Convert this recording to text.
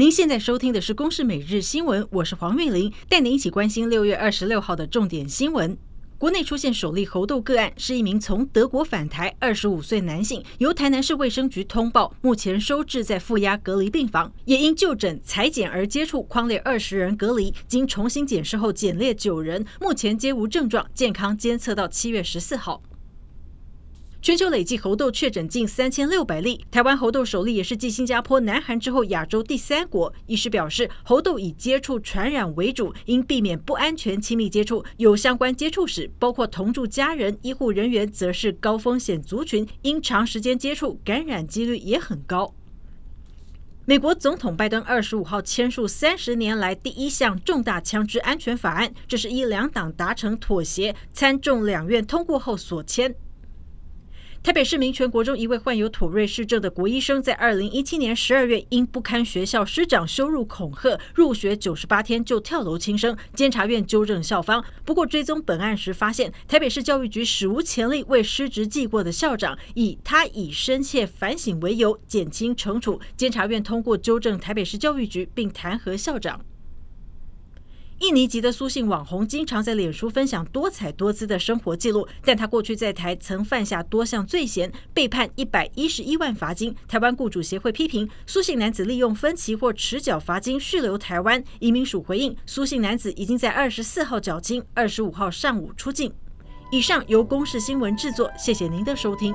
您现在收听的是《公视每日新闻》，我是黄韵玲，带您一起关心六月二十六号的重点新闻。国内出现首例猴痘个案，是一名从德国返台二十五岁男性，由台南市卫生局通报，目前收治在负压隔离病房，也因就诊裁剪而接触，框列二十人隔离，经重新检视后检列九人，目前皆无症状，健康监测到七月十四号。全球累计猴痘确诊近三千六百例，台湾猴痘首例也是继新加坡、南韩之后亚洲第三国。医师表示，猴痘以接触传染为主，应避免不安全亲密接触，有相关接触史，包括同住家人、医护人员，则是高风险族群，因长时间接触，感染几率也很高。美国总统拜登二十五号签署三十年来第一项重大枪支安全法案，这是依两党达成妥协，参众两院通过后所签。台北市民权国中一位患有妥瑞氏症的国医生，在二零一七年十二月因不堪学校师长羞辱恐吓，入学九十八天就跳楼轻生。监察院纠正校方，不过追踪本案时发现，台北市教育局史无前例为失职记过的校长，以他已深切反省为由减轻惩处。监察院通过纠正台北市教育局，并弹劾校长。印尼籍的苏姓网红经常在脸书分享多彩多姿的生活记录，但他过去在台曾犯下多项罪嫌，被判一百一十一万罚金。台湾雇主协会批评苏姓男子利用分期或迟缴罚金续留台湾。移民署回应，苏姓男子已经在二十四号缴清，二十五号上午出境。以上由公视新闻制作，谢谢您的收听。